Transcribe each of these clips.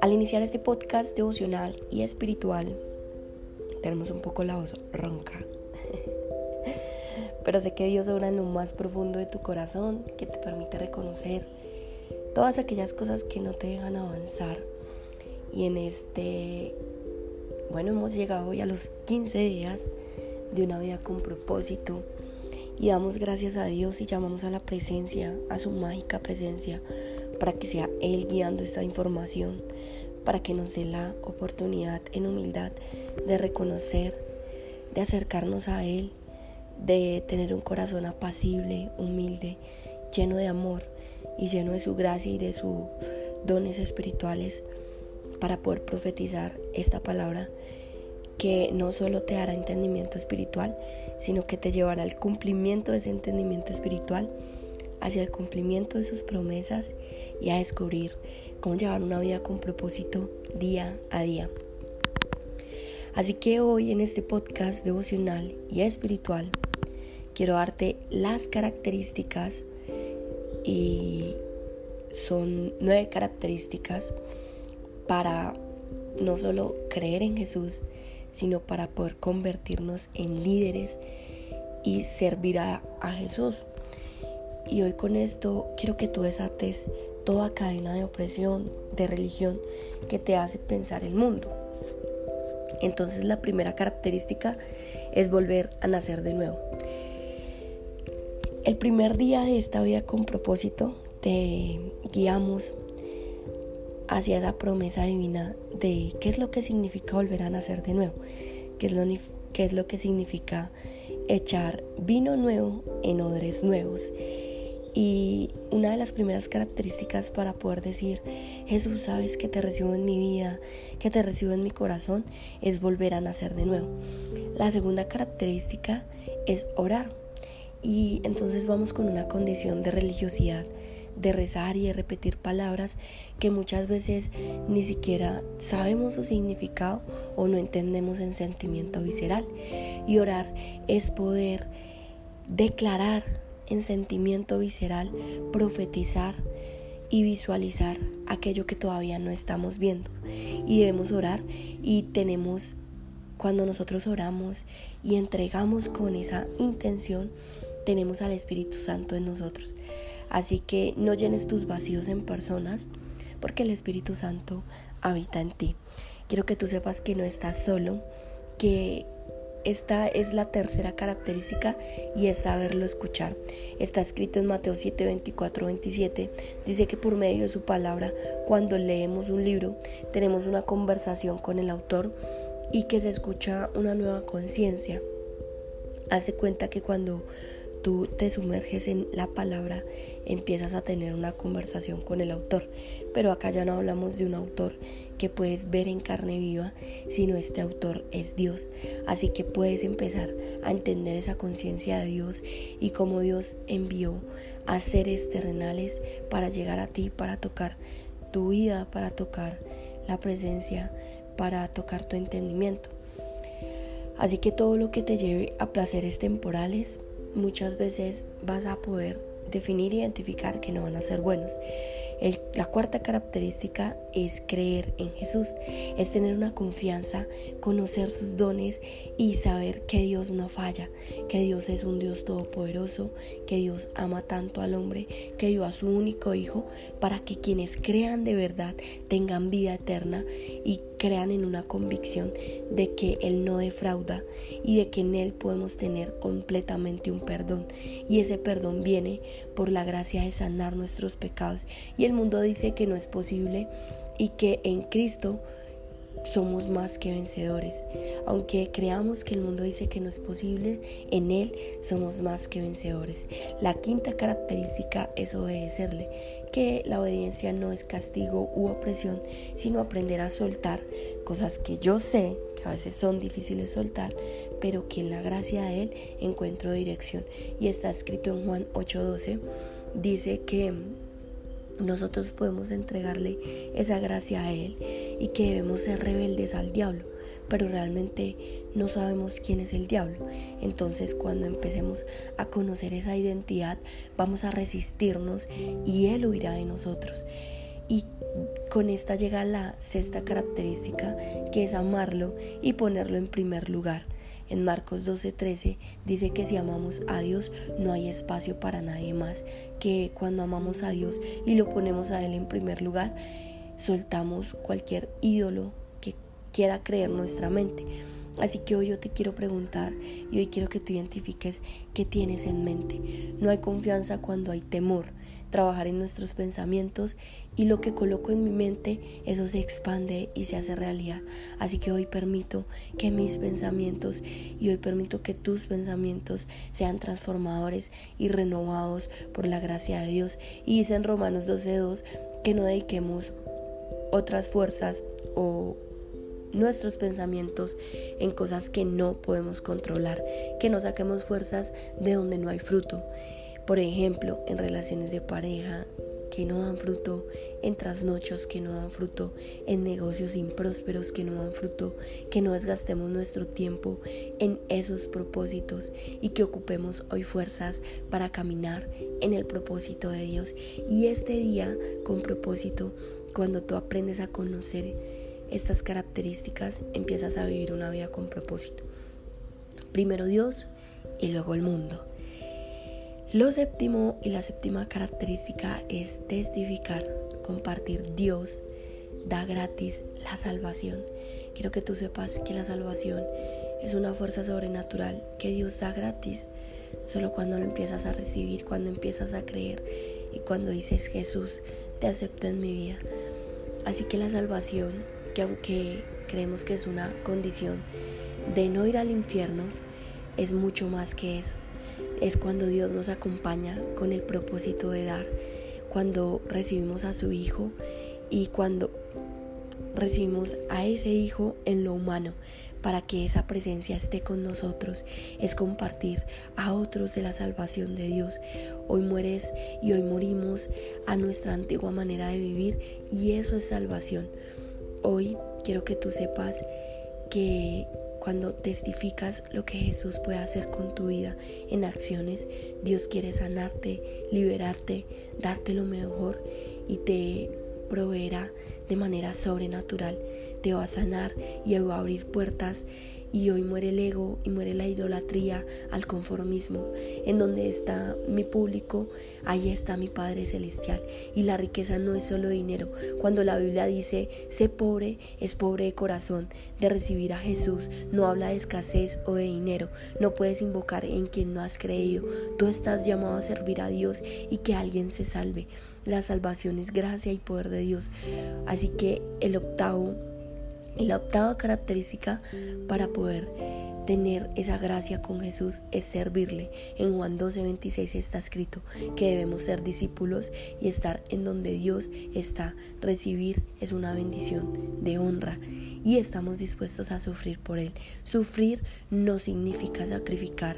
Al iniciar este podcast devocional y espiritual, tenemos un poco la voz ronca. Pero sé que Dios obra en lo más profundo de tu corazón, que te permite reconocer todas aquellas cosas que no te dejan avanzar. Y en este, bueno, hemos llegado hoy a los 15 días de una vida con propósito. Y damos gracias a Dios y llamamos a la presencia, a su mágica presencia, para que sea Él guiando esta información para que nos dé la oportunidad en humildad de reconocer, de acercarnos a Él, de tener un corazón apacible, humilde, lleno de amor y lleno de su gracia y de sus dones espirituales para poder profetizar esta palabra que no solo te dará entendimiento espiritual, sino que te llevará al cumplimiento de ese entendimiento espiritual, hacia el cumplimiento de sus promesas y a descubrir cómo llevar una vida con propósito día a día. Así que hoy en este podcast devocional y espiritual quiero darte las características y son nueve características para no solo creer en Jesús, sino para poder convertirnos en líderes y servir a, Jesús. Y hoy con esto quiero que tú desates toda cadena de opresión, de religión que te hace pensar el mundo. Entonces la primera característica es volver a nacer de nuevo. El primer día de esta vida con propósito te guiamos hacia esa promesa divina de qué es lo que significa volver a nacer de nuevo, qué es lo, qué es lo que significa echar vino nuevo en odres nuevos y una de las primeras características para poder decir, Jesús, sabes que te recibo en mi vida, que te recibo en mi corazón, es volver a nacer de nuevo. La segunda característica es orar. Y entonces vamos con una condición de religiosidad, de rezar y de repetir palabras que muchas veces ni siquiera sabemos su significado o no entendemos en sentimiento visceral. Y orar es poder declarar en sentimiento visceral, profetizar y visualizar aquello que todavía no estamos viendo. Y debemos orar y tenemos, cuando nosotros oramos y entregamos con esa intención, tenemos al Espíritu Santo en nosotros. Así que no llenes tus vacíos en personas, porque el Espíritu Santo habita en ti. Quiero que tú sepas que no estás solo, que esta es la tercera característica y es saberlo escuchar. Está escrito en Mateo 7, 24, 27. Dice que por medio de su palabra, cuando leemos un libro, tenemos una conversación con el autor y que se escucha una nueva conciencia. Hace cuenta que cuando tú te sumerges en la palabra, empiezas a tener una conversación con el autor. Pero acá ya no hablamos de un autor que puedes ver en carne viva, sino este autor es Dios. Así que puedes empezar a entender esa conciencia de Dios y cómo Dios envió a seres terrenales para llegar a ti, para tocar tu vida, para tocar la presencia, para tocar tu entendimiento. Así que todo lo que te lleve a placeres temporales, muchas veces vas a poder definir e identificar que no van a ser buenos la cuarta característica es creer en Jesús, es tener una confianza, conocer sus dones y saber que Dios no falla, que Dios es un Dios todopoderoso, que Dios ama tanto al hombre, que dio a su único Hijo para que quienes crean de verdad tengan vida eterna y crean en una convicción de que Él no defrauda y de que en Él podemos tener completamente un perdón. Y ese perdón viene por la gracia de sanar nuestros pecados y el mundo dice que no es posible y que en Cristo somos más que vencedores. Aunque creamos que el mundo dice que no es posible, en Él somos más que vencedores. La quinta característica es obedecerle, que la obediencia no es castigo u opresión, sino aprender a soltar cosas que yo sé que a veces son difíciles soltar, pero que en la gracia de Él encuentro dirección. Y está escrito en Juan 8:12, dice que nosotros podemos entregarle esa gracia a Él y que debemos ser rebeldes al diablo, pero realmente no sabemos quién es el diablo. Entonces cuando empecemos a conocer esa identidad, vamos a resistirnos y él huirá de nosotros. Y con esta llega la sexta característica, que es amarlo y ponerlo en primer lugar. En Marcos 12:13 dice que si amamos a Dios no hay espacio para nadie más, que cuando amamos a Dios y lo ponemos a Él en primer lugar, soltamos cualquier ídolo que quiera creer nuestra mente. Así que hoy yo te quiero preguntar y hoy quiero que tú identifiques qué tienes en mente. No hay confianza cuando hay temor trabajar en nuestros pensamientos y lo que coloco en mi mente, eso se expande y se hace realidad. Así que hoy permito que mis pensamientos y hoy permito que tus pensamientos sean transformadores y renovados por la gracia de Dios. Y dice en Romanos 12.2 que no dediquemos otras fuerzas o nuestros pensamientos en cosas que no podemos controlar, que no saquemos fuerzas de donde no hay fruto. Por ejemplo, en relaciones de pareja que no dan fruto, en trasnochos que no dan fruto, en negocios imprósperos que no dan fruto, que no desgastemos nuestro tiempo en esos propósitos y que ocupemos hoy fuerzas para caminar en el propósito de Dios. Y este día con propósito, cuando tú aprendes a conocer estas características, empiezas a vivir una vida con propósito. Primero Dios y luego el mundo. Lo séptimo y la séptima característica es testificar, compartir. Dios da gratis la salvación. Quiero que tú sepas que la salvación es una fuerza sobrenatural que Dios da gratis. Solo cuando lo empiezas a recibir, cuando empiezas a creer y cuando dices Jesús, te acepto en mi vida. Así que la salvación, que aunque creemos que es una condición de no ir al infierno, es mucho más que eso es cuando Dios nos acompaña con el propósito de dar, cuando recibimos a su Hijo y cuando recibimos a ese Hijo en lo humano para que esa presencia esté con nosotros, es compartir a otros de la salvación de Dios. Hoy mueres y hoy morimos a nuestra antigua manera de vivir y eso es salvación. Hoy quiero que tú sepas que cuando testificas lo que Jesús puede hacer con tu vida en acciones, Dios quiere sanarte, liberarte, darte lo mejor y te proveerá de manera sobrenatural. Te va a sanar y va a abrir puertas y hoy muere el ego y muere la idolatría al conformismo. En donde está mi público, ahí está mi Padre Celestial. Y la riqueza no es solo dinero. Cuando la Biblia dice, sé pobre, es pobre de corazón, de recibir a Jesús. No habla de escasez o de dinero. No puedes invocar en quien no has creído. Tú estás llamado a servir a Dios y que alguien se salve. La salvación es gracia y poder de Dios. Así que el octavo la octava característica para poder tener esa gracia con Jesús es servirle. En Juan 12, 26 está escrito que debemos ser discípulos y estar en donde Dios está. Recibir es una bendición de honra y estamos dispuestos a sufrir por Él. Sufrir no significa sacrificar.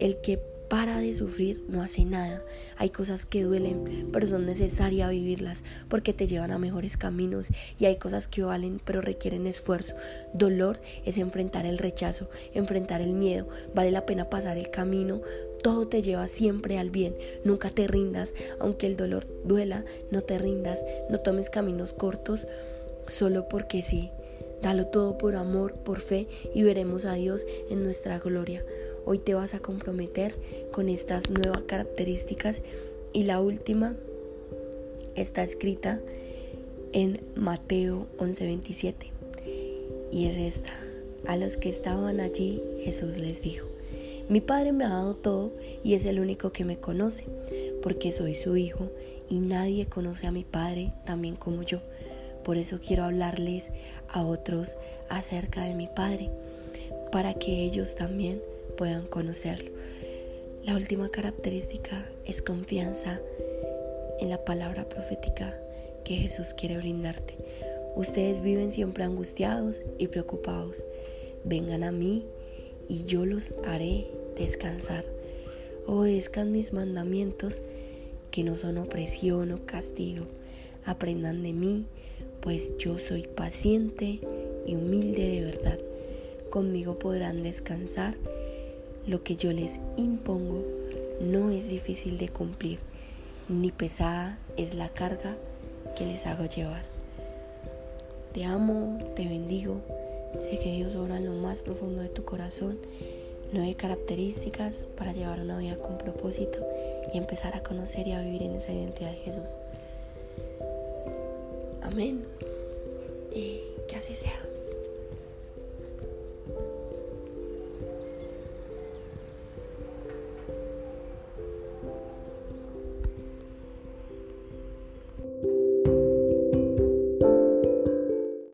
El que para de sufrir, no hace nada. Hay cosas que duelen, pero son necesarias vivirlas porque te llevan a mejores caminos y hay cosas que valen, pero requieren esfuerzo. Dolor es enfrentar el rechazo, enfrentar el miedo. Vale la pena pasar el camino. Todo te lleva siempre al bien. Nunca te rindas, aunque el dolor duela, no te rindas. No tomes caminos cortos solo porque sí. Dalo todo por amor, por fe y veremos a Dios en nuestra gloria. Hoy te vas a comprometer con estas nuevas características y la última está escrita en Mateo 11:27 y es esta. A los que estaban allí Jesús les dijo, mi Padre me ha dado todo y es el único que me conoce, porque soy su Hijo y nadie conoce a mi Padre también como yo. Por eso quiero hablarles a otros acerca de mi Padre, para que ellos también puedan conocerlo. La última característica es confianza en la palabra profética que Jesús quiere brindarte. Ustedes viven siempre angustiados y preocupados. Vengan a mí y yo los haré descansar. Obedezcan mis mandamientos que no son opresión o castigo. Aprendan de mí, pues yo soy paciente y humilde de verdad conmigo podrán descansar. Lo que yo les impongo no es difícil de cumplir, ni pesada es la carga que les hago llevar. Te amo, te bendigo, sé que Dios obra en lo más profundo de tu corazón nueve características para llevar una vida con propósito y empezar a conocer y a vivir en esa identidad de Jesús. Amén. Y que así sea.